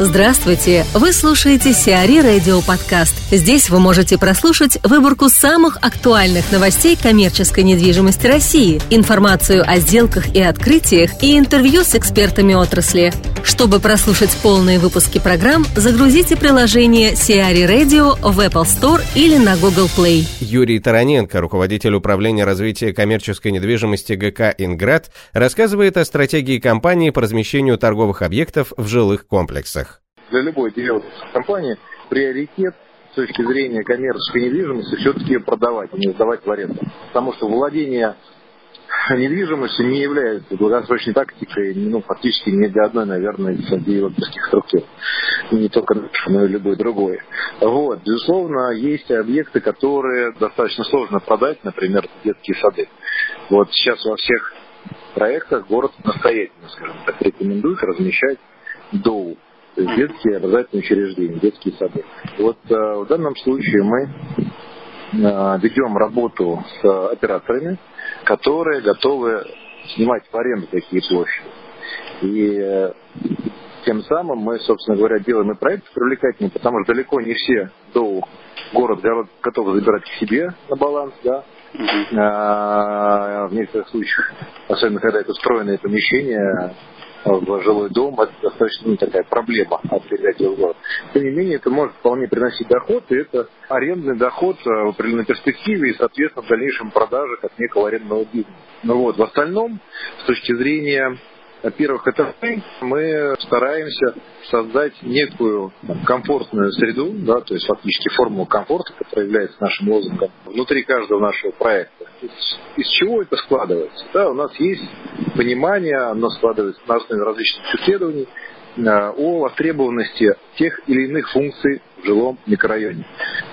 Здравствуйте! Вы слушаете Сиари Радио Подкаст. Здесь вы можете прослушать выборку самых актуальных новостей коммерческой недвижимости России, информацию о сделках и открытиях и интервью с экспертами отрасли. Чтобы прослушать полные выпуски программ, загрузите приложение Сиари Radio в Apple Store или на Google Play. Юрий Тараненко, руководитель управления развития коммерческой недвижимости ГК «Инград», рассказывает о стратегии компании по размещению торговых объектов в жилых комплексах для любой девелоперской компании приоритет с точки зрения коммерческой недвижимости все-таки продавать, а не сдавать в аренду. Потому что владение недвижимостью не является долгосрочной тактикой, ну, фактически ни для одной, наверное, из девелоперских структур. Не только но и любой другой. Вот. Безусловно, есть объекты, которые достаточно сложно продать, например, детские сады. Вот сейчас во всех проектах город настоятельно, скажем так, рекомендует размещать доу то есть детские образовательные учреждения, детские сады. Вот э, в данном случае мы э, ведем работу с операторами, которые готовы снимать в аренду такие площади. И э, тем самым мы, собственно говоря, делаем и проект привлекательный, потому что далеко не все до город готовы забирать к себе на баланс, да, в некоторых случаях, особенно когда это встроенное помещение, в жилой дом, это достаточно ну, такая проблема отправлять его в город. Тем не менее, это может вполне приносить доход, и это арендный доход э, в определенной перспективе и, соответственно, в дальнейшем продаже как некого арендного бизнеса. Ну вот, в остальном, с точки зрения первых этапов мы стараемся создать некую комфортную среду, да, то есть фактически формулу комфорта, которая является нашим лозунгом внутри каждого нашего проекта. Из, из чего это складывается? Да, у нас есть понимание, оно складывается на основе различных исследований э, о востребованности тех или иных функций в жилом микрорайоне.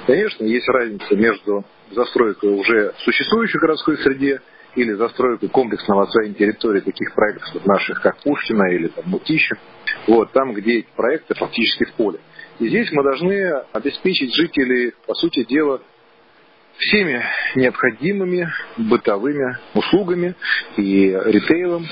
Конечно, есть разница между застройкой уже существующей городской среде или застройку комплексного освоения территории таких проектов наших, как Пушкина или там, Мутища, вот, там, где эти проекты фактически в поле. И здесь мы должны обеспечить жителей, по сути дела, всеми необходимыми бытовыми услугами и ритейлом.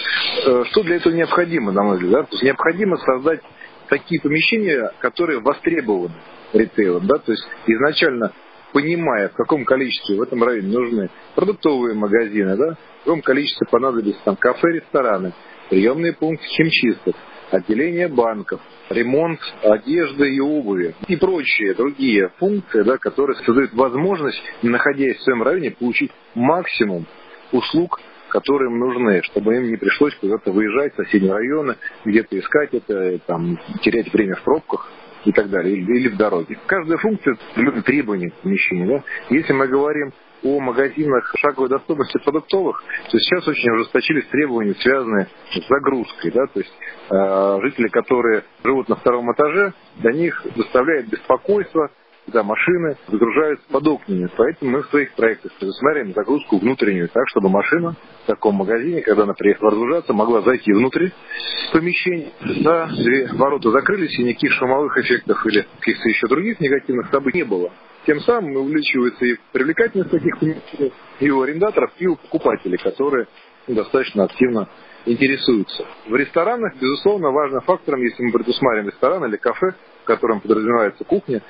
Э, что для этого необходимо, на мой взгляд? То есть необходимо создать такие помещения, которые востребованы ритейлом. Да? То есть изначально понимая, в каком количестве в этом районе нужны продуктовые магазины, да, в каком количестве понадобится там кафе, рестораны, приемные пункты химчисток, отделение банков, ремонт одежды и обуви и прочие другие функции, да, которые создают возможность, находясь в своем районе, получить максимум услуг, которые им нужны, чтобы им не пришлось куда-то выезжать в соседние районы, где-то искать это, там, терять время в пробках и так далее, или, или в дороге. Каждая функция – требования помещения. Да? Если мы говорим о магазинах шаговой доступности продуктовых, то сейчас очень ужесточились требования, связанные с загрузкой. Да? То есть э, жители, которые живут на втором этаже, для них доставляет беспокойство когда машины загружаются под окнами. Поэтому мы в своих проектах предусматриваем загрузку внутреннюю, так, чтобы машина в таком магазине, когда она приехала разгружаться, могла зайти внутрь помещения. Да, ворота закрылись, и никаких шумовых эффектов или каких-то еще других негативных событий не было. Тем самым увеличивается и привлекательность таких помещений, и у арендаторов, и у покупателей, которые достаточно активно интересуются. В ресторанах, безусловно, важным фактором, если мы предусматриваем ресторан или кафе, в котором подразумевается кухня,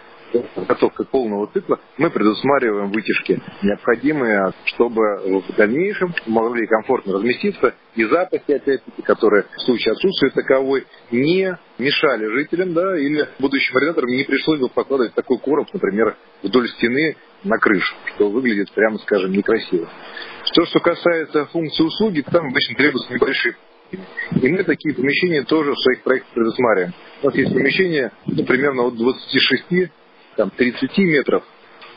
подготовкой полного цикла, мы предусматриваем вытяжки, необходимые, чтобы в дальнейшем могли комфортно разместиться и запахи, опять-таки, которые в случае отсутствия таковой, не мешали жителям, да, или будущим арендаторам не пришлось бы покладывать такой короб, например, вдоль стены на крышу, что выглядит, прямо скажем, некрасиво. То, что касается функции услуги, там обычно требуются небольшие и мы такие помещения тоже в своих проектах предусматриваем. У нас есть помещения, ну, примерно от 26 там, 30 метров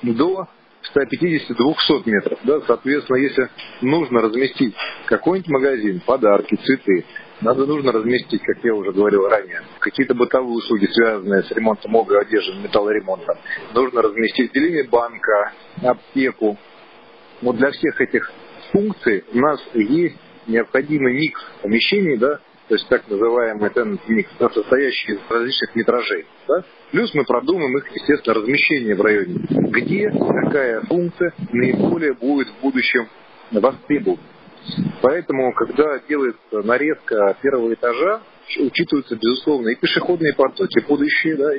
до 150-200 метров. Да? Соответственно, если нужно разместить какой-нибудь магазин, подарки, цветы, надо нужно разместить, как я уже говорил ранее, какие-то бытовые услуги, связанные с ремонтом обуви, одежды, металлоремонтом. Нужно разместить отделение банка, аптеку. Вот для всех этих функций у нас есть необходимый микс помещений, да, то есть так называемый tenant mix, да, состоящий из различных метражей. Да? Плюс мы продумаем их, естественно, размещение в районе, где какая функция наиболее будет в будущем востребована. Поэтому, когда делается нарезка первого этажа, учитываются, безусловно, и пешеходные потоки будущие, да,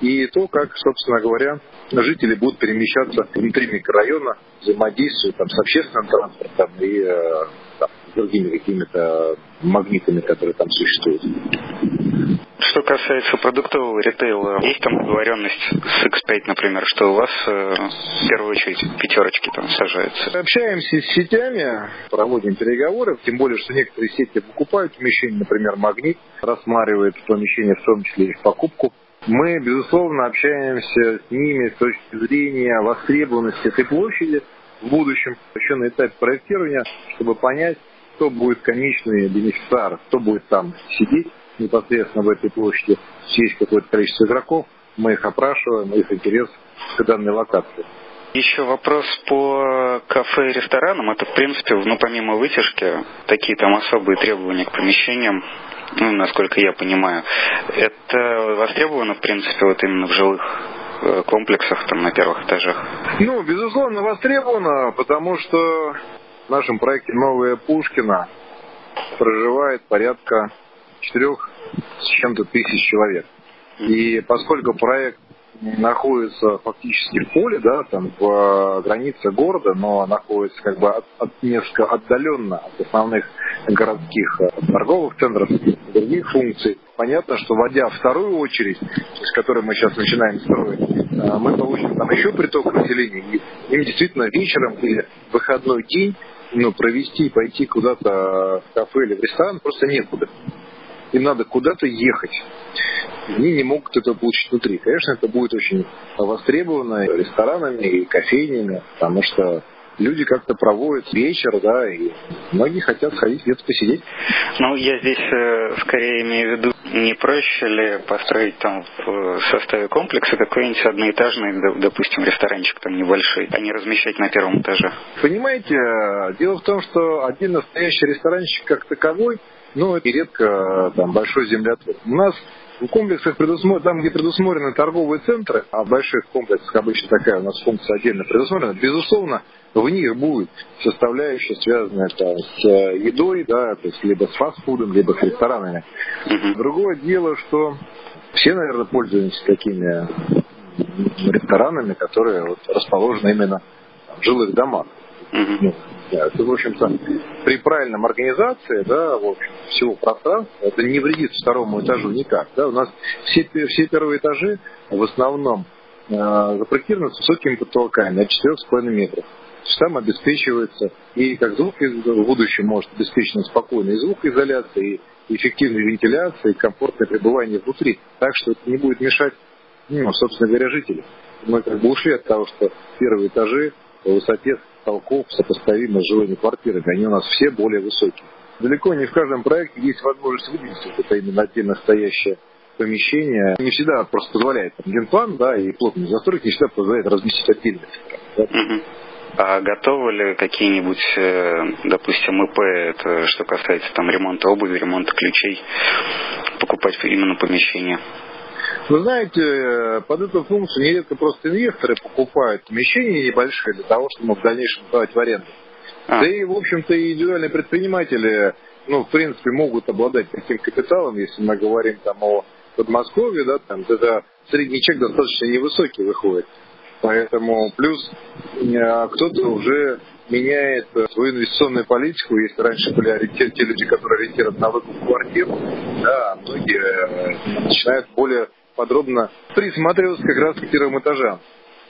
и то, как, собственно говоря, жители будут перемещаться внутри микрорайона, взаимодействуя там, с общественным транспортом и э, с другими какими-то магнитами, которые там существуют. Что касается продуктового ритейла, есть там договоренность с X5, например, что у вас э, в первую очередь пятерочки там сажаются? Общаемся с сетями, проводим переговоры, тем более, что некоторые сети покупают помещение, например, Магнит рассматривает помещение в том числе и в покупку. Мы, безусловно, общаемся с ними с точки зрения востребованности этой площади в будущем, еще на этапе проектирования, чтобы понять, кто будет конечный бенефициар, кто будет там сидеть непосредственно в этой площади. Есть какое-то количество игроков, мы их опрашиваем, их интерес к данной локации. Еще вопрос по кафе и ресторанам. Это, в принципе, ну, помимо вытяжки, такие там особые требования к помещениям, ну, насколько я понимаю. Это востребовано, в принципе, вот именно в жилых э, комплексах там на первых этажах? Ну, безусловно, востребовано, потому что в нашем проекте «Новая Пушкина» проживает порядка четырех с чем-то тысяч человек. И поскольку проект находится фактически в поле, да, там в границе города, но находится как бы от, от, несколько отдаленно от основных городских э, торговых центров, других функций. Понятно, что вводя вторую очередь, с которой мы сейчас начинаем строить, э, мы получим там еще приток населения, и им действительно вечером или выходной день ну, провести, пойти куда-то в кафе или в ресторан просто некуда им надо куда-то ехать. Они не могут это получить внутри. Конечно, это будет очень востребовано ресторанами и кофейнями, потому что люди как-то проводят вечер, да, и многие хотят сходить где-то посидеть. Ну, я здесь э, скорее имею в виду, не проще ли построить там в составе комплекса какой-нибудь одноэтажный, допустим, ресторанчик там небольшой, а не размещать на первом этаже? Понимаете, дело в том, что один настоящий ресторанчик как таковой – ну, и редко там большой землеотвод. У нас в комплексах предусмотрены, там, где предусмотрены торговые центры, а в больших комплексах обычно такая у нас функция отдельно предусмотрена, безусловно, в них будет составляющая, связанная там, с э, едой, да, то есть либо с фастфудом, либо с ресторанами. Другое дело, что все, наверное, пользуются такими ресторанами, которые вот расположены именно в жилых домах. Uh-huh. Это, в общем-то, при правильном организации, да, в общем, всего пространства, это не вредит второму этажу никак. Да. У нас все, все первые этажи в основном э, запроектированы с высокими потолками, от 4,5 метров. Там обеспечивается и как звук в будущем может обеспечена спокойная и и эффективная вентиляция, и комфортное пребывание внутри. Так что это не будет мешать, ну, собственно говоря, жителям. Мы как бы ушли от того, что первые этажи по высоте толков сопоставимы с жилыми квартирами. Они у нас все более высокие. Далеко не в каждом проекте есть возможность выделить это именно отдельно стоящее помещение. Не всегда просто позволяет там, генплан, да, и плотный застройки не всегда позволяет разместить отдельно. Да. А готовы ли какие-нибудь, э, допустим, ИП, это что касается там ремонта обуви, ремонта ключей, покупать именно помещение? Вы знаете, под эту функцию нередко просто инвесторы покупают помещения небольшие для того, чтобы в дальнейшем сдавать в аренду. А. Да и, в общем-то, и индивидуальные предприниматели, ну, в принципе, могут обладать таким капиталом, если мы говорим там о Подмосковье, да, там, тогда средний чек достаточно невысокий выходит. Поэтому плюс а, кто-то уже меняет свою инвестиционную политику. Если раньше были ориентиры, те люди, которые ориентированы на выкуп квартир, да, многие э, начинают более подробно присматриваться как раз к первым этажам.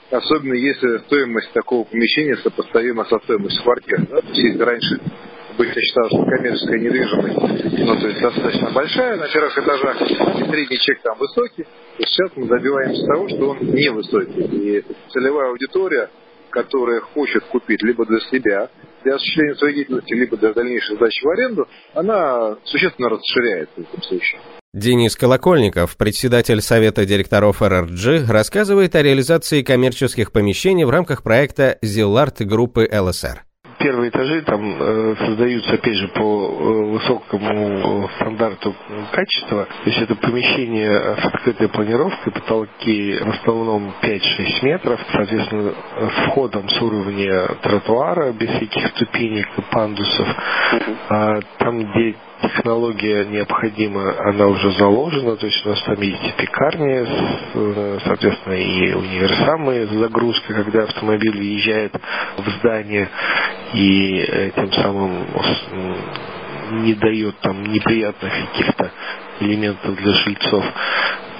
Особенно если стоимость такого помещения сопоставима со стоимостью квартиры. Да? То есть если раньше обычно считал, что коммерческая недвижимость ну, то есть достаточно большая на первых этажах, средний чек там высокий, сейчас мы добиваемся того, что он невысокий. И целевая аудитория, которая хочет купить либо для себя, для осуществления своей деятельности, либо для дальнейшей сдачи в аренду, она существенно расширяется в этом случае. Денис Колокольников, председатель Совета директоров РРГ, рассказывает о реализации коммерческих помещений в рамках проекта «Зиллард» группы ЛСР. Первые этажи там э, создаются, опять же, по э, высокому стандарту качества. То есть это помещение с открытой планировкой, потолки в основном 5-6 метров, соответственно, с входом с уровня тротуара, без всяких ступенек и пандусов. А там, где технология необходима, она уже заложена, то есть у нас там есть пекарни, э, соответственно, и универсамы с загрузкой, когда автомобиль въезжает в здание, и э, тем самым не дает там неприятных каких-то элементов для жильцов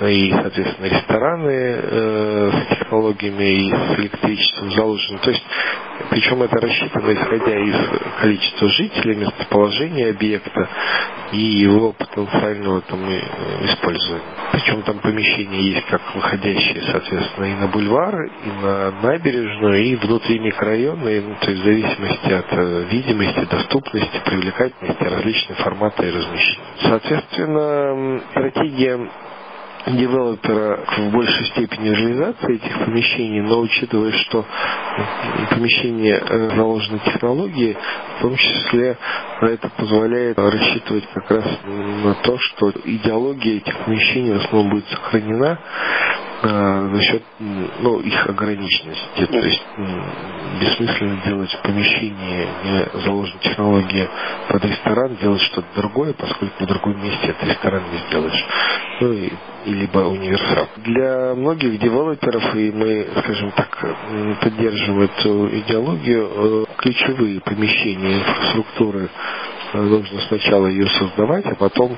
и, соответственно, рестораны э, с технологиями и с электричеством заложены. То есть, причем это рассчитано исходя из количества жителей, местоположения объекта и его потенциального там использования. Причем там помещения есть как выходящие, соответственно, и на бульвар, и на набережную, и внутри микрорайона, и, ну, то есть в зависимости от э, видимости, доступности, привлекательности, различные форматы и размещения. Соответственно, стратегия девелопера в большей степени реализации этих помещений, но учитывая, что помещение э, заложены технологии, в том числе это позволяет рассчитывать как раз на то, что идеология этих помещений в основном будет сохранена, а, за счет ну, их ограниченности. То есть бессмысленно делать в помещении, не заложена технология под ресторан, делать что-то другое, поскольку в другом месте этот ресторан не сделаешь. Ну, и, и либо универсал. Для многих девелоперов, и мы, скажем так, поддерживаем эту идеологию, э, ключевые помещения инфраструктуры э, нужно сначала ее создавать, а потом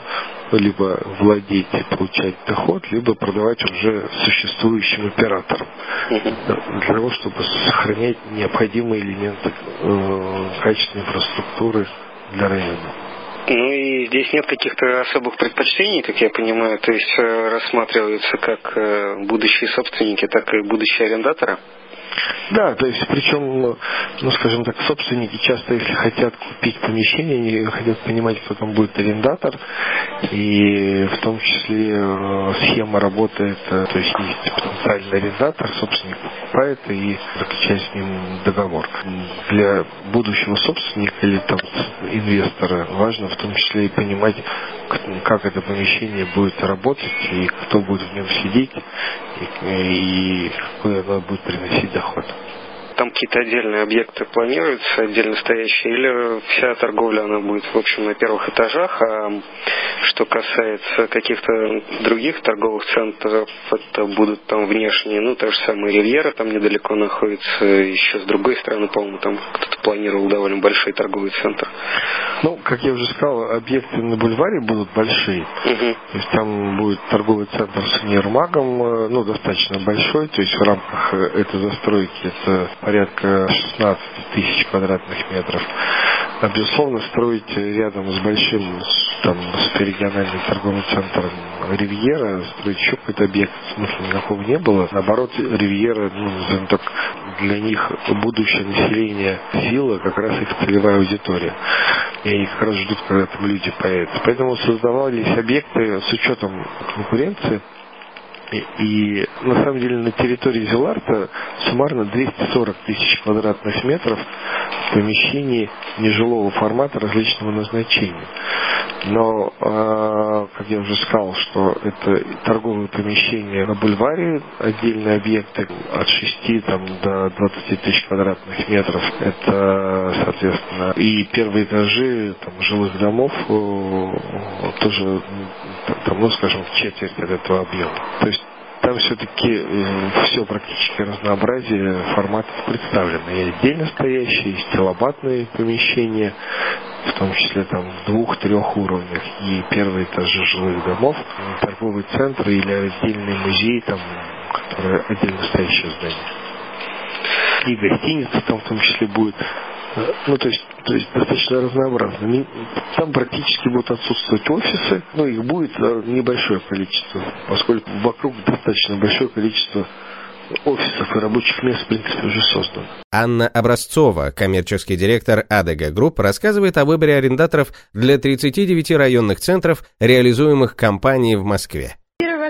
либо владеть и получать доход, либо продавать уже существующим операторам. Для того, чтобы сохранять необходимые элементы э, качественной инфраструктуры для района. Ну и здесь нет каких-то особых предпочтений, как я понимаю, то есть э, рассматриваются как э, будущие собственники, так и будущие арендаторы? Да, то есть причем, ну скажем так, собственники часто, если хотят купить помещение, они хотят понимать, кто там будет арендатор, и в том числе э, схема работает, э, то есть есть потенциальный арендатор, собственник покупает и заключает с ним договор. Для будущего собственника или там инвестора важно в том числе и понимать, как это помещение будет работать и кто будет в нем сидеть и, и какой оно будет приносить доход. Там какие-то отдельные объекты планируются, отдельно стоящие, или вся торговля, она будет, в общем, на первых этажах, а что касается каких-то других торговых центров, это будут там внешние, ну, та же самая Ривьера там недалеко находится, еще с другой стороны, по-моему, там кто-то планировал довольно большой торговый центр. Ну, как я уже сказал, объекты на бульваре будут большие. Угу. То есть там будет торговый центр с универмагом, э, ну, достаточно большой, то есть в рамках э, этой застройки это порядка 16 тысяч квадратных метров. А, безусловно, строить рядом с большим там, с региональным торговым центром Ривьера, строить еще какой-то объект смысла никакого не было. Наоборот, Ривьера, ну, назовем так, для них будущее население сила, как раз их целевая аудитория. И они как раз ждут, когда там люди появятся. Поэтому создавались объекты с учетом конкуренции, и на самом деле на территории Зеларта суммарно 240 тысяч квадратных метров помещений нежилого формата различного назначения. Но, э, как я уже сказал, что это торговые помещения на бульваре, отдельные объекты от 6 там, до 20 тысяч квадратных метров. Это, соответственно, и первые этажи там, жилых домов э, тоже, ну, скажем, четверть от этого объема. То есть там все-таки все практически разнообразие форматов представлено. И отдельно стоящие, и стилобатные помещения, в том числе там в двух-трех уровнях, и первые этажи жилых домов, торговый центр или отдельный музей, там, который отдельно стоящее здание. И гостиница там в том числе будет ну, то есть, то есть достаточно разнообразно. Там практически будут отсутствовать офисы, но их будет э, небольшое количество, поскольку вокруг достаточно большое количество офисов и рабочих мест, в принципе, уже создано. Анна Образцова, коммерческий директор ADG Group, рассказывает о выборе арендаторов для 39 районных центров, реализуемых компанией в Москве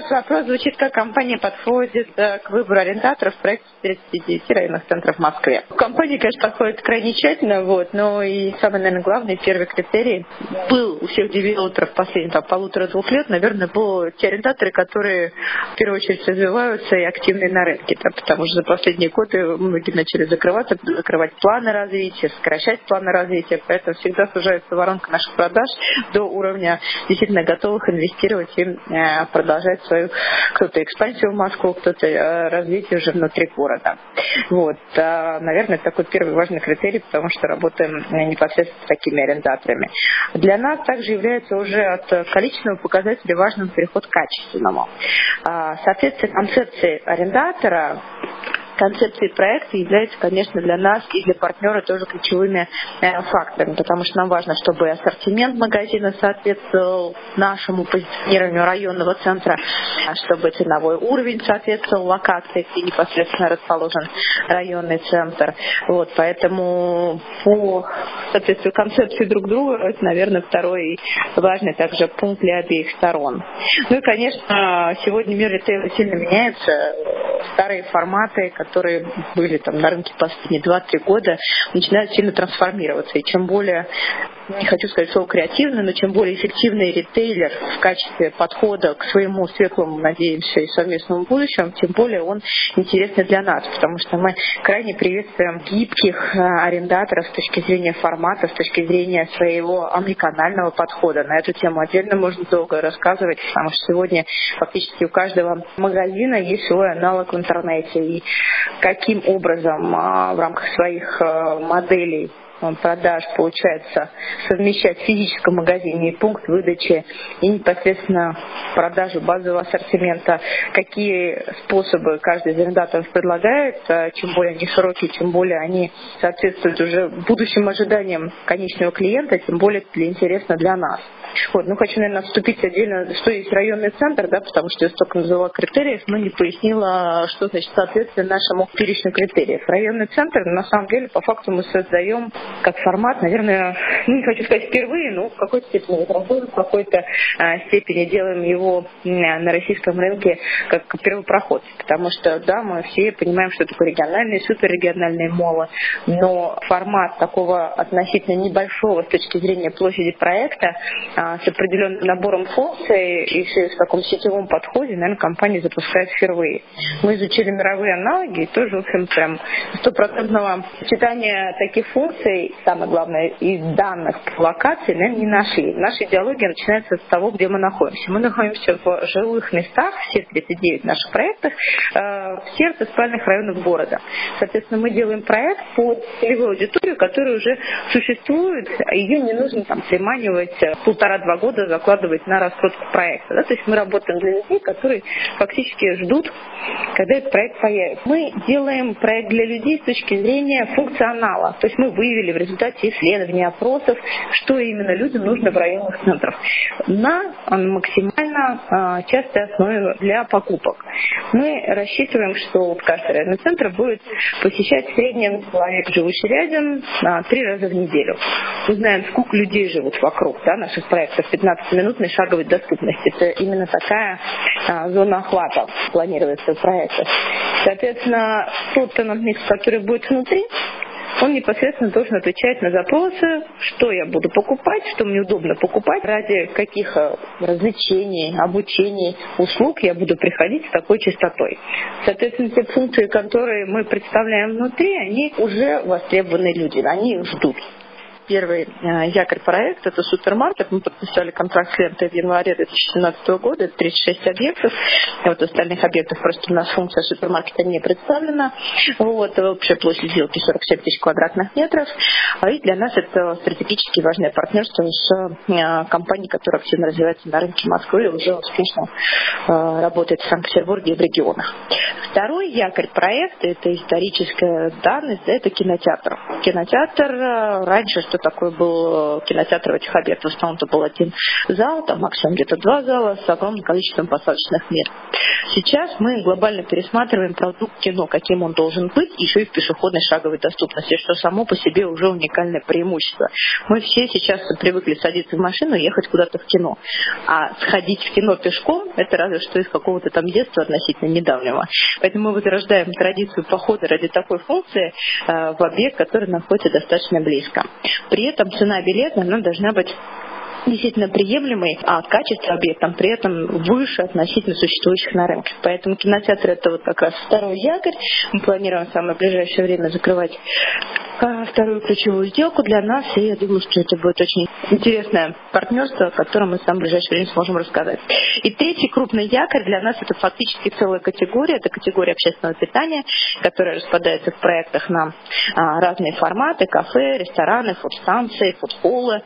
ваш вопрос звучит, как компания подходит э, к выбору арендаторов в проекте 39 районных центров в Москве. Компания, конечно, подходит крайне тщательно, вот, но и самый, наверное, главный первый критерий был у всех девелоперов последних там, полутора-двух лет, наверное, был те арендаторы, которые в первую очередь развиваются и активны на рынке, да, потому что за последние годы многие начали закрываться, закрывать планы развития, сокращать планы развития, поэтому всегда сужается воронка наших продаж до уровня действительно готовых инвестировать и э, продолжать свою кто-то экспансию в Москву, кто-то э, развитие уже внутри города. Вот. А, наверное, это такой первый важный критерий, потому что работаем непосредственно с такими арендаторами. Для нас также является уже от количественного показателя важным переход к качественному. А, соответственно, концепции арендатора концепции проекта являются, конечно, для нас и для партнера тоже ключевыми э, факторами, потому что нам важно, чтобы ассортимент магазина соответствовал нашему позиционированию районного центра, а чтобы ценовой уровень соответствовал локации, где непосредственно расположен районный центр. Вот, поэтому по соответствию концепции друг друга, это, наверное, второй важный также пункт для обеих сторон. Ну и, конечно, сегодня мир ритейла сильно меняется. Старые форматы, которые были там на рынке последние 2-3 года, начинают сильно трансформироваться. И чем более не хочу сказать слово креативный, но чем более эффективный ритейлер в качестве подхода к своему светлому, надеемся, и совместному будущему, тем более он интересный для нас, потому что мы крайне приветствуем гибких э, арендаторов с точки зрения формата, с точки зрения своего омниканального подхода. На эту тему отдельно можно долго рассказывать, потому что сегодня фактически у каждого магазина есть свой аналог в интернете. И каким образом а, в рамках своих э, моделей продаж получается совмещать в физическом магазине и пункт выдачи и непосредственно продажу базового ассортимента, какие способы каждый из арендаторов предлагает, а чем более они широкие, чем более они соответствуют уже будущим ожиданиям конечного клиента, тем более это интересно для нас. Вот, ну, хочу, наверное, вступить отдельно, что есть районный центр, да, потому что я столько называла критериев, но не пояснила, что значит соответствие нашему перечню критериев. Районный центр, на самом деле, по факту мы создаем как формат, наверное, ну, не хочу сказать впервые, но в какой-то степени возрожден, в какой-то а, степени делаем его на российском рынке как первопроход. Потому что, да, мы все понимаем, что такое региональные, суперрегиональные молы, но формат такого относительно небольшого с точки зрения площади проекта а, с определенным набором функций и в таком сетевом подходе, наверное, компания запускает впервые. Мы изучили мировые аналоги и тоже, в общем, прям стопроцентного сочетания таких функций, самое главное, и данных локации, наверное, не нашли. Наша идеология начинается с того, где мы находимся. Мы находимся в жилых местах, все 39 наших проектов, э, в сердце спальных районов города. Соответственно, мы делаем проект по целевой аудитории, которая уже существует, ее не нужно там приманивать полтора полтора-два года закладывать на раскрутку проекта. Да? То есть мы работаем для людей, которые фактически ждут, когда этот проект появится. Мы делаем проект для людей с точки зрения функционала. То есть мы выявили в результате исследований, опросов, что именно людям нужно в районных центрах на максимально а, частой основе для покупок. Мы рассчитываем, что каждый районный центр будет посещать в среднем человек, живущий рядом, три раза в неделю. Мы знаем, сколько людей живут вокруг да, наших проектов 15-минутной шаговой доступности. Это именно такая зона охвата планируется в проектах. Соответственно, тот тенант который будет внутри, он непосредственно должен отвечать на запросы, что я буду покупать, что мне удобно покупать, ради каких а, развлечений, обучений, услуг я буду приходить с такой частотой. Соответственно, те функции, которые мы представляем внутри, они уже востребованы люди, они их ждут первый э, якорь проект, это супермаркет. Мы подписали контракт с лентой в январе 2017 года, это 36 объектов. И вот остальных объектов просто у нас функция супермаркета не представлена. Вот, общая площадь сделки 47 тысяч квадратных метров. А и для нас это стратегически важное партнерство с э, компанией, которая активно развивается на рынке Москвы и уже успешно э, работает в Санкт-Петербурге и в регионах. Второй якорь проекта – это историческая данность, да, это кинотеатр. Кинотеатр, раньше что такое был кинотеатр в этих объектах? В основном это был один зал, там максимум где-то два зала с огромным количеством посадочных мест. Сейчас мы глобально пересматриваем продукт кино, каким он должен быть, еще и в пешеходной шаговой доступности, что само по себе уже уникальное преимущество. Мы все сейчас привыкли садиться в машину и ехать куда-то в кино. А сходить в кино пешком – это разве что из какого-то там детства относительно недавнего. Поэтому мы возрождаем традицию похода ради такой функции э, в объект, который находится достаточно близко. При этом цена билета она должна быть действительно приемлемый, а качество объекта при этом выше относительно существующих на рынке. Поэтому кинотеатр это вот как раз второй якорь. Мы планируем в самое ближайшее время закрывать а, вторую ключевую сделку для нас, и я думаю, что это будет очень интересное партнерство, о котором мы в самое ближайшее время сможем рассказать. И третий крупный якорь для нас это фактически целая категория, это категория общественного питания, которая распадается в проектах на а, разные форматы, кафе, рестораны, фудстанции, фудхоллы,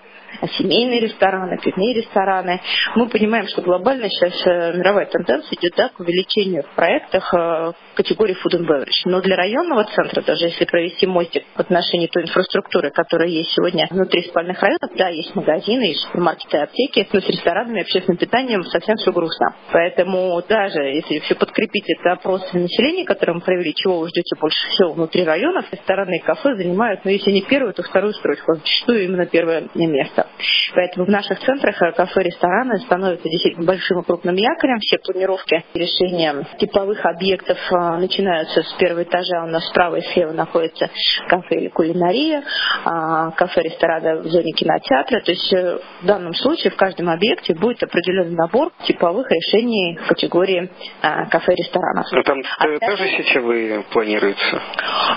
семейные рестораны, пивные рестораны. Мы понимаем, что глобально сейчас э, мировая тенденция идет да, к увеличению в проектах э, категории food and beverage. Но для районного центра, даже если провести мостик в отношении той инфраструктуры, которая есть сегодня внутри спальных районов, да, есть магазины, есть супермаркеты, аптеки, но с ресторанами и общественным питанием совсем все грустно. Поэтому даже если все подкрепить это опросы населения, которые мы провели, чего вы ждете больше всего внутри районов, рестораны и кафе занимают, ну если не первую, то вторую строчку, зачастую именно первое место. Поэтому в наших центрах э, кафе, рестораны становятся действительно большим и крупным якорем. Все планировки решения типовых объектов э, начинаются с первого этажа. У нас справа и слева находится кафе или кулинария, а, кафе, рестораны в зоне кинотеатра. То есть э, в данном случае в каждом объекте будет определенный набор типовых решений в категории кафе, ресторанов. Но там а тоже сетевые планируются?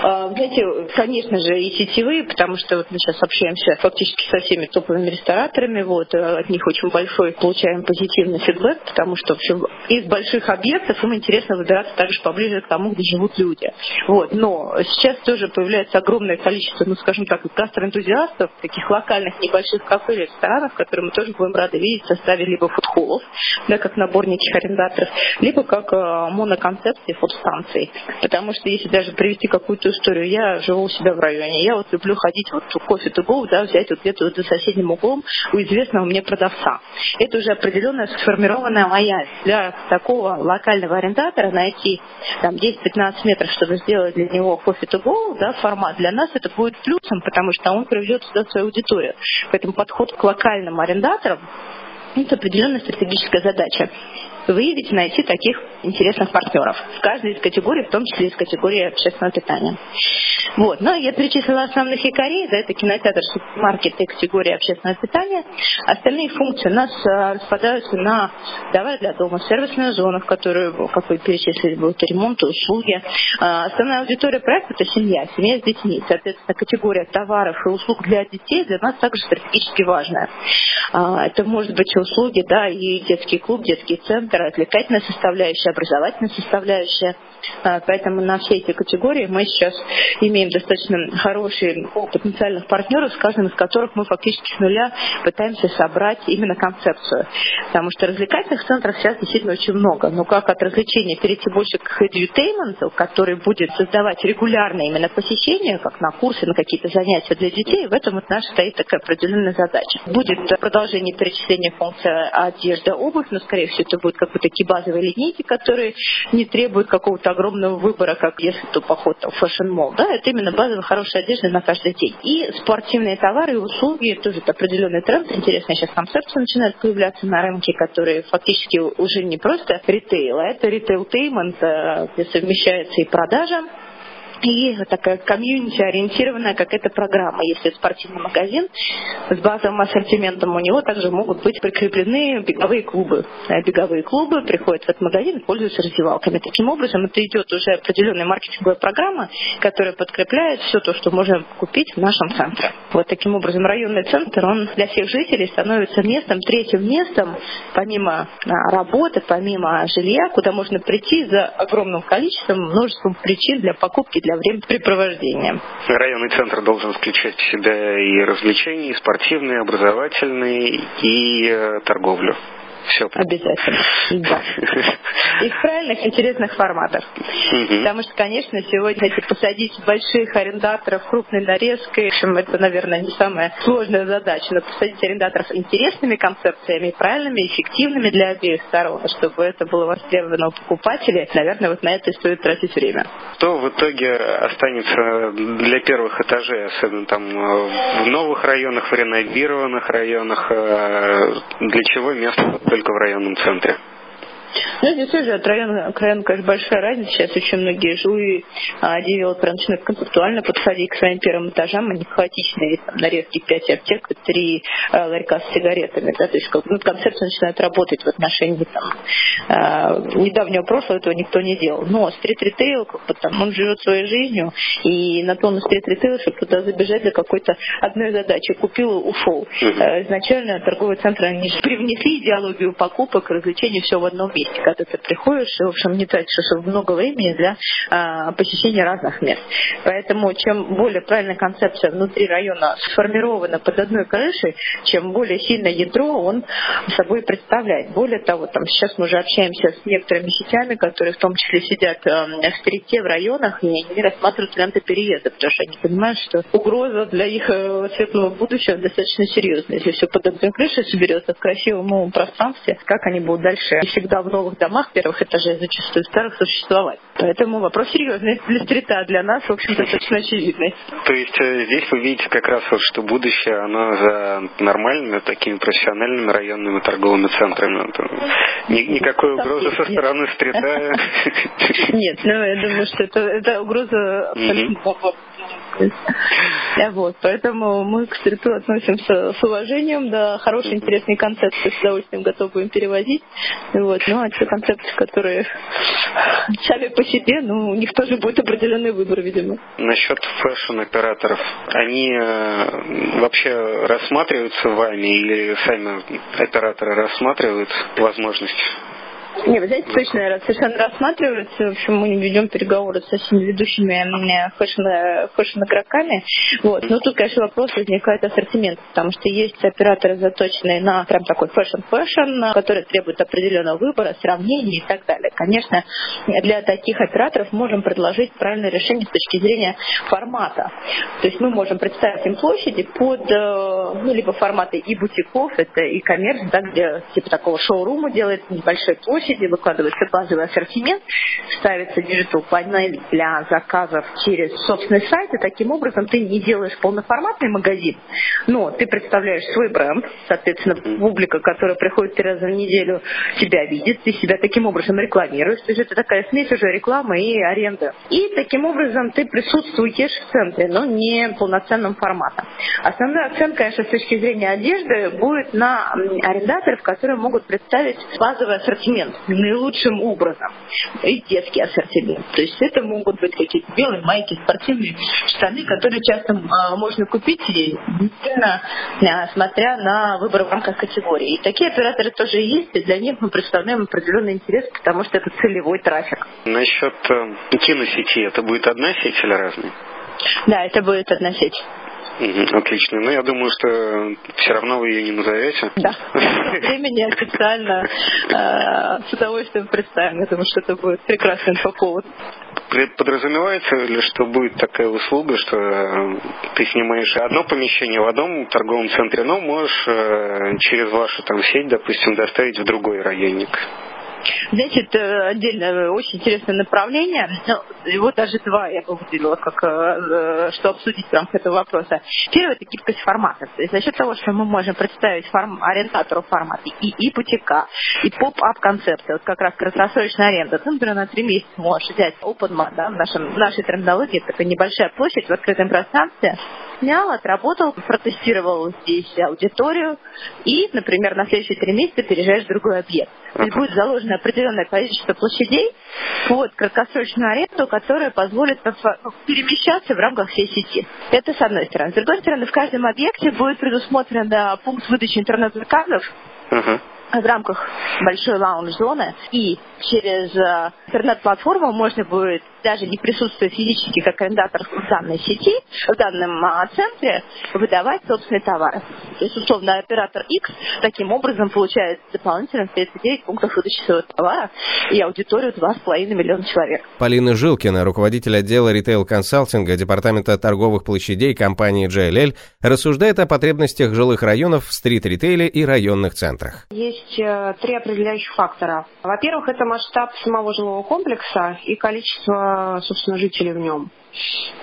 Знаете, конечно же, и сетевые, потому что вот мы сейчас общаемся фактически со всеми топовыми рестораторами, вот, э, от них очень большой получаем позитивный фидбэк, потому что вообще из больших объектов им интересно выбираться также поближе к тому, где живут люди. Вот. Но сейчас тоже появляется огромное количество, ну, скажем так, гастроэнтузиастов, таких локальных небольших кафе и ресторанов, которые мы тоже будем рады видеть в составе либо фудхоллов, да, как набор неких арендаторов, либо как э, моноконцепции фудстанций. Потому что если даже привести какую-то историю, я живу у себя в районе, я вот люблю ходить вот кофе to go, да, взять вот где-то вот за соседним углом у известного мне продавца. Это уже определенная сформированная лояльность. Для такого локального арендатора найти там 10-15 метров, чтобы сделать для него кофе to go, да, формат, для нас это будет плюсом, потому что он приведет сюда свою аудиторию. Поэтому подход к локальным арендаторам это определенная стратегическая задача выявить найти таких интересных партнеров в каждой из категорий, в том числе из категории общественного питания. Вот. Но я перечислила основных якорей, да, это кинотеатр, супермаркет и категория общественного питания. Остальные функции у нас а, распадаются на давай для дома, сервисная зона, в которую, как вы перечислили, будут ремонт, услуги. А, основная аудитория проекта – это семья, семья с детьми. Соответственно, категория товаров и услуг для детей для нас также стратегически важная. А, это может быть услуги, да, и детский клуб, детский центр, развлекательная составляющая, образовательная составляющая. А, поэтому на все эти категории мы сейчас имеем достаточно хороший потенциальных партнеров, с каждым из которых мы фактически с нуля пытаемся собрать именно концепцию. Потому что развлекательных центров сейчас действительно очень много. Но как от развлечения перейти больше к edutainment, который будет создавать регулярное именно посещение, как на курсы, на какие-то занятия для детей, в этом вот наша стоит такая определенная задача. Будет продолжение перечисления функций одежда, обувь, но скорее всего это будет как бы такие базовые линейки, которые не требуют какого-то огромного выбора, как если то поход в fashion-молл. Да, это именно базовая хорошая одежда на каждый день. И спортивные товары и услуги, тоже это определенный тренд. Интересная сейчас концепция начинает появляться на рынке, которые фактически уже не просто ритейл, а это retailtainment, э, где совмещается и продажа, и такая community-ориентированная какая-то программа. Если спортивный магазин с базовым ассортиментом, у него также могут быть прикреплены беговые клубы. Беговые клубы приходят в этот магазин и пользуются раздевалками. Таким образом, это идет уже определенная маркетинговая программа, которая подкрепляет все то, что можно купить в нашем центре. Вот таким образом районный центр, он для всех жителей становится местом, третьим местом, помимо а, работы, помимо жилья, куда можно прийти за огромным количеством, множеством причин для покупки, для для времяпрепровождения. Районный центр должен включать в себя и развлечения, и спортивные, и образовательные, и э, торговлю. Все. Обязательно. Да. И в правильных, интересных форматах. Угу. Потому что, конечно, сегодня эти посадить больших арендаторов крупной нарезкой, в общем, это, наверное, не самая сложная задача, но посадить арендаторов интересными концепциями, правильными, эффективными для обеих сторон, чтобы это было востребовано у покупателей, наверное, вот на это и стоит тратить время. Что в итоге останется для первых этажей, особенно там в новых районах, в реновированных районах, э, для чего место только в районном центре? Ну, здесь тоже от района к району, конечно, большая разница. Сейчас очень многие жилые а, девелоперы начинают концептуально подходить к своим первым этажам, они хаотичные, там, нарезки 5 аптек, 3 а, ларька с сигаретами. Да, то есть как, ну, концепция начинает работать в отношении там, а, недавнего прошлого, этого никто не делал. Но стрит-ритейл, как бы, там, он живет своей жизнью, и на то на стрит-ритейл, чтобы туда забежать для какой-то одной задачи. Купил, ушел. Mm-hmm. Изначально торговые центры, они же привнесли идеологию покупок, развлечений, все в одном месте месте, когда ты приходишь, и, в общем, не тратишь много времени для а, посещения разных мест. Поэтому чем более правильная концепция внутри района сформирована под одной крышей, чем более сильное ядро он собой представляет. Более того, там сейчас мы уже общаемся с некоторыми сетями, которые в том числе сидят э, в стрите в районах, и они рассматривают варианты переезда, потому что они понимают, что угроза для их э, светлого будущего достаточно серьезная. Если все под одной крышей соберется в красивом новом пространстве, как они будут дальше всегда в новых домах первых этажей, зачастую старых, существовать. Поэтому вопрос серьезный для стрита, для нас, в общем-то, достаточно очевидный. То есть э, здесь вы видите как раз вот, что будущее, оно за нормальными, такими профессиональными районными торговыми центрами. Никакой угрозы со стороны стрита. Нет, ну я думаю, что это угроза абсолютно вот, поэтому мы к стриту относимся с уважением, да, хорошие, интересные концепции с удовольствием готовы им перевозить. Вот, ну, а те концепции, которые сами по себе, ну, у них тоже будет определенный выбор, видимо. Насчет fashion-операторов, они э, вообще рассматриваются вами или сами операторы рассматривают возможность не, вы знаете, точно совершенно рассматривается. В общем, мы ведем переговоры со всеми ведущими fashion-игроками. Вот. Но тут, конечно, вопрос возникает ассортимент, потому что есть операторы, заточенные на прям такой fashion-fashion, которые требуют определенного выбора, сравнений и так далее. Конечно, для таких операторов можем предложить правильное решение с точки зрения формата. То есть мы можем представить им площади под, э, ну, либо форматы и бутиков, это e-commerce, да, где типа такого шоурума делает небольшой площади, площади, выкладывается базовый ассортимент, ставится digital панель для заказов через собственный сайт, и таким образом ты не делаешь полноформатный магазин, но ты представляешь свой бренд, соответственно, публика, которая приходит три раза в неделю, тебя видит, ты себя таким образом рекламируешь, то есть это такая смесь уже рекламы и аренды. И таким образом ты присутствуешь в центре, но не полноценным форматом. Основной акцент, конечно, с точки зрения одежды будет на арендаторов, которые могут представить базовый ассортимент наилучшим образом. И детский ассортимент. То есть это могут быть какие-то белые майки, спортивные штаны, которые часто а, можно купить, действительно, а, смотря на выбор в рамках категории. И такие операторы тоже есть, и для них мы представляем определенный интерес, потому что это целевой трафик. Насчет э, киносети, это будет одна сеть или разные? Да, это будет одна сеть. Отлично. Ну, я думаю, что все равно вы ее не назовете. Да. Времени официально э, с удовольствием представим. Я думаю, что это будет прекрасный инфоповод. Подразумевается ли, что будет такая услуга, что э, ты снимаешь одно помещение в одном торговом центре, но можешь э, через вашу там сеть, допустим, доставить в другой районник? Знаете, это отдельное очень интересное направление. Ну, его даже два я бы выделила, как, э, что обсудить в рамках этого вопроса. Первое – это гибкость формата. То есть за счет того, что мы можем представить форм, ориентатору формат и ипотека, и поп-ап концепция, вот как раз краткосрочная аренда. Ты, например, на три месяца можешь взять OpenMart, да, в, нашем, в нашей трендологии, это такая небольшая площадь в открытом пространстве, снял, отработал, протестировал здесь аудиторию и, например, на следующие три месяца переезжаешь в другой объект. То есть будет заложено определенное количество площадей под краткосрочную аренду, которая позволит перемещаться в рамках всей сети. Это с одной стороны. С другой стороны, в каждом объекте будет предусмотрен пункт выдачи интернет-заказов. Uh-huh в рамках большой лаунж-зоны, и через э, интернет-платформу можно будет даже не присутствуя физически как арендатор в данной сети, в данном а, центре, выдавать собственные товары. То есть, условно, оператор X таким образом получает дополнительно 39 пунктов выдачи своего товара и аудиторию 2,5 миллиона человек. Полина Жилкина, руководитель отдела ритейл-консалтинга Департамента торговых площадей компании JLL, рассуждает о потребностях жилых районов в стрит-ритейле и районных центрах. Есть э, три определяющих фактора. Во-первых, это масштаб самого жилого комплекса и количество, собственно, жителей в нем.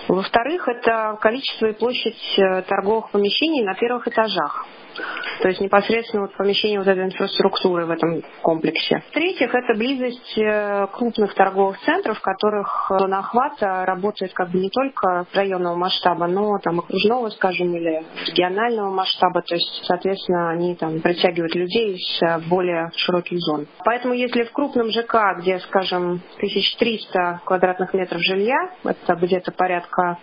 Во-вторых, это количество и площадь э, торговых помещений на первых этажах. То есть непосредственно вот помещение вот этой инфраструктуры в этом комплексе. В-третьих, это близость э, крупных торговых центров, в которых зона охвата работает как бы не только районного масштаба, но там окружного, скажем, или регионального масштаба. То есть, соответственно, они там притягивают людей из э, более широких зон. Поэтому если в крупном ЖК, где, скажем, 1300 квадратных метров жилья, это где-то порядка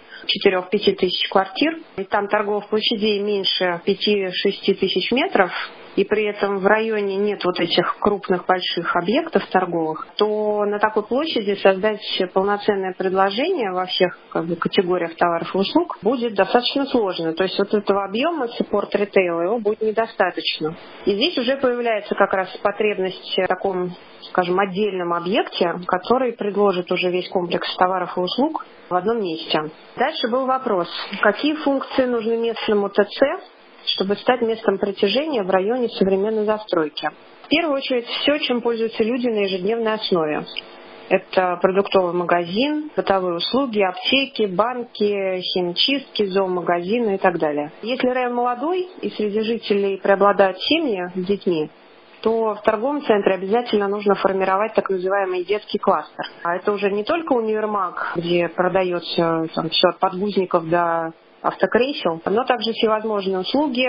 4-5 тысяч квартир, и там торговых площадей меньше 5-6 тысяч метров, и при этом в районе нет вот этих крупных больших объектов торговых, то на такой площади создать полноценное предложение во всех как бы, категориях товаров и услуг будет достаточно сложно. То есть вот этого объема саппорт ритейла его будет недостаточно. И здесь уже появляется как раз потребность в таком, скажем, отдельном объекте, который предложит уже весь комплекс товаров и услуг в одном месте. Дальше был вопрос, какие функции нужны местному ТЦ чтобы стать местом притяжения в районе современной застройки. В первую очередь все, чем пользуются люди на ежедневной основе. Это продуктовый магазин, бытовые услуги, аптеки, банки, химчистки, зоомагазины и так далее. Если район молодой и среди жителей преобладают семьи с детьми, то в торговом центре обязательно нужно формировать так называемый детский кластер. А это уже не только универмаг, где продается там, все от подгузников до автокресел, но также всевозможные услуги,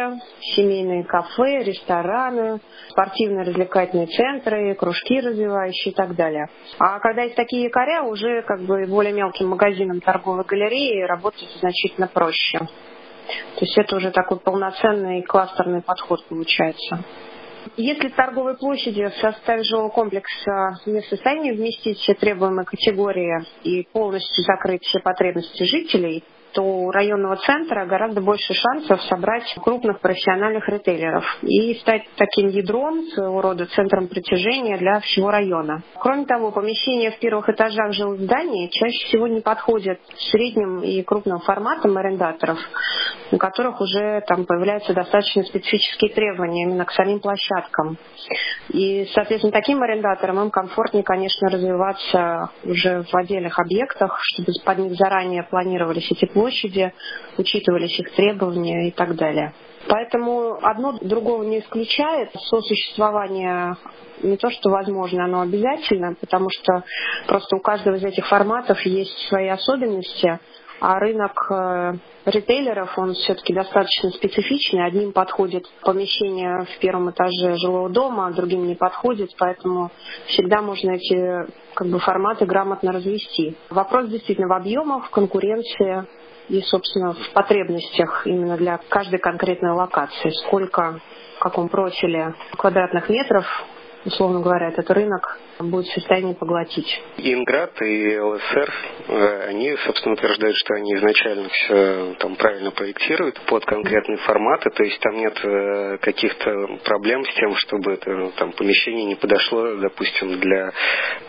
семейные кафе, рестораны, спортивные развлекательные центры, кружки развивающие и так далее. А когда есть такие якоря, уже как бы более мелким магазинам торговой галереи работать значительно проще. То есть это уже такой полноценный кластерный подход получается. Если торговые площади в составе жилого комплекса не в состоянии вместить все требуемые категории и полностью закрыть все потребности жителей, то у районного центра гораздо больше шансов собрать крупных профессиональных ритейлеров и стать таким ядром, своего рода центром притяжения для всего района. Кроме того, помещения в первых этажах жилых зданий чаще всего не подходят средним и крупным форматам арендаторов, у которых уже там появляются достаточно специфические требования именно к самим площадкам. И, соответственно, таким арендаторам им комфортнее, конечно, развиваться уже в отдельных объектах, чтобы под них заранее планировались эти площади, площади, учитывались их требования и так далее. Поэтому одно другого не исключает. Сосуществование не то, что возможно, оно обязательно, потому что просто у каждого из этих форматов есть свои особенности, а рынок э, ритейлеров, он все-таки достаточно специфичный. Одним подходит помещение в первом этаже жилого дома, а другим не подходит, поэтому всегда можно эти как бы, форматы грамотно развести. Вопрос действительно в объемах, в конкуренции, и, собственно, в потребностях именно для каждой конкретной локации. Сколько, в каком профиле квадратных метров, условно говоря, этот рынок будет в состоянии поглотить. Инград и ЛСР, э, они, собственно, утверждают, что они изначально все там правильно проектируют под конкретные форматы, то есть там нет э, каких-то проблем с тем, чтобы это там помещение не подошло, допустим, для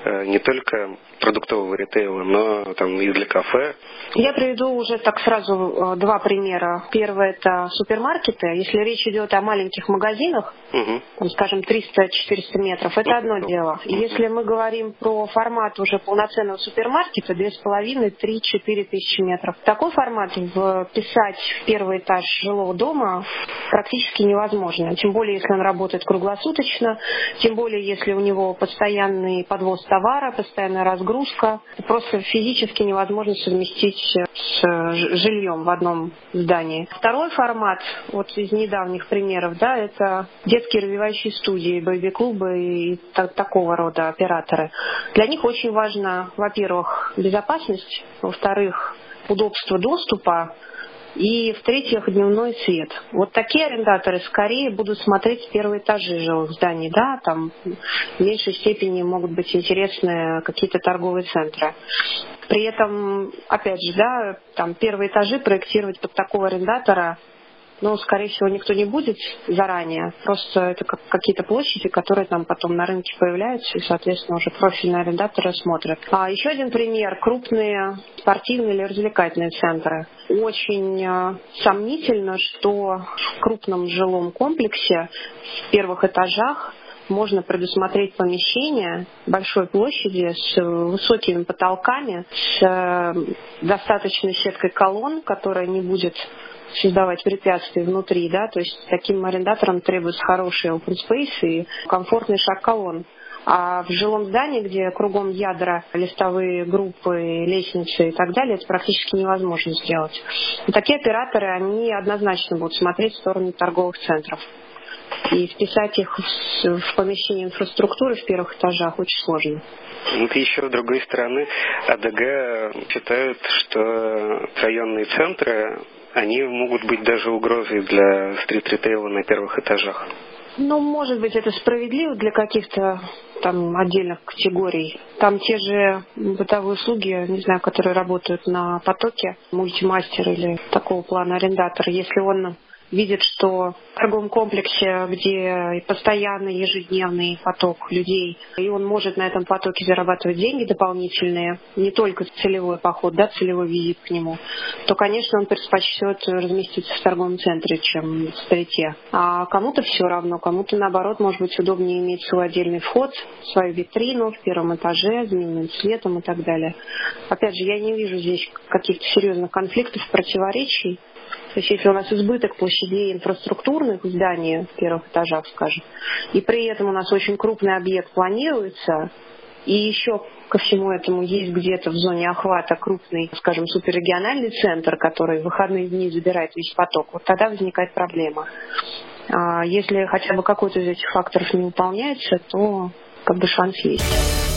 э, не только продуктового ритейла, но там и для кафе. Я приведу уже так сразу два примера. Первое это супермаркеты. Если речь идет о маленьких магазинах, угу. там, скажем, 300-400 метров, это одно дело. Если если мы говорим про формат уже полноценного супермаркета, 2,5-3-4 тысячи метров, такой формат вписать в первый этаж жилого дома практически невозможно. Тем более, если он работает круглосуточно, тем более, если у него постоянный подвоз товара, постоянная разгрузка. Просто физически невозможно совместить с жильем в одном здании. Второй формат, вот из недавних примеров, да, это детские развивающие студии, бэйби-клубы и такого рода операторы. Для них очень важно, во-первых, безопасность, во-вторых, удобство доступа, И в-третьих, дневной свет. Вот такие арендаторы скорее будут смотреть первые этажи жилых зданий, да, там в меньшей степени могут быть интересны какие-то торговые центры. При этом, опять же, да, там первые этажи проектировать под такого арендатора но, скорее всего, никто не будет заранее. Просто это как какие-то площади, которые там потом на рынке появляются, и, соответственно, уже профильные арендаторы смотрят. А еще один пример. Крупные спортивные или развлекательные центры. Очень э, сомнительно, что в крупном жилом комплексе в первых этажах можно предусмотреть помещение большой площади с высокими потолками, с э, достаточной сеткой колонн, которая не будет создавать препятствия внутри, да, то есть таким арендаторам требуется хороший open space и комфортный шаг колонн. А в жилом здании, где кругом ядра, листовые группы, лестницы и так далее, это практически невозможно сделать. И такие операторы, они однозначно будут смотреть в сторону торговых центров. И вписать их в помещение инфраструктуры в первых этажах очень сложно. Вот еще с другой стороны, АДГ считают, что районные центры они могут быть даже угрозой для стрит-ритейла на первых этажах. Ну, может быть, это справедливо для каких-то там отдельных категорий. Там те же бытовые услуги, не знаю, которые работают на потоке, мультимастер или такого плана арендатор, если он видит, что в торговом комплексе, где постоянный ежедневный поток людей, и он может на этом потоке зарабатывать деньги дополнительные, не только целевой поход, да, целевой визит к нему, то, конечно, он предпочтет разместиться в торговом центре, чем в стрите. А кому-то все равно, кому-то, наоборот, может быть удобнее иметь свой отдельный вход, свою витрину в первом этаже, с дневным светом и так далее. Опять же, я не вижу здесь каких-то серьезных конфликтов, противоречий. Есть если у нас избыток площадей инфраструктурных в здании в первых этажах, скажем, и при этом у нас очень крупный объект планируется, и еще ко всему этому есть где-то в зоне охвата крупный, скажем, суперрегиональный центр, который в выходные дни забирает весь поток, вот тогда возникает проблема. А если хотя бы какой-то из этих факторов не выполняется, то как бы шанс есть.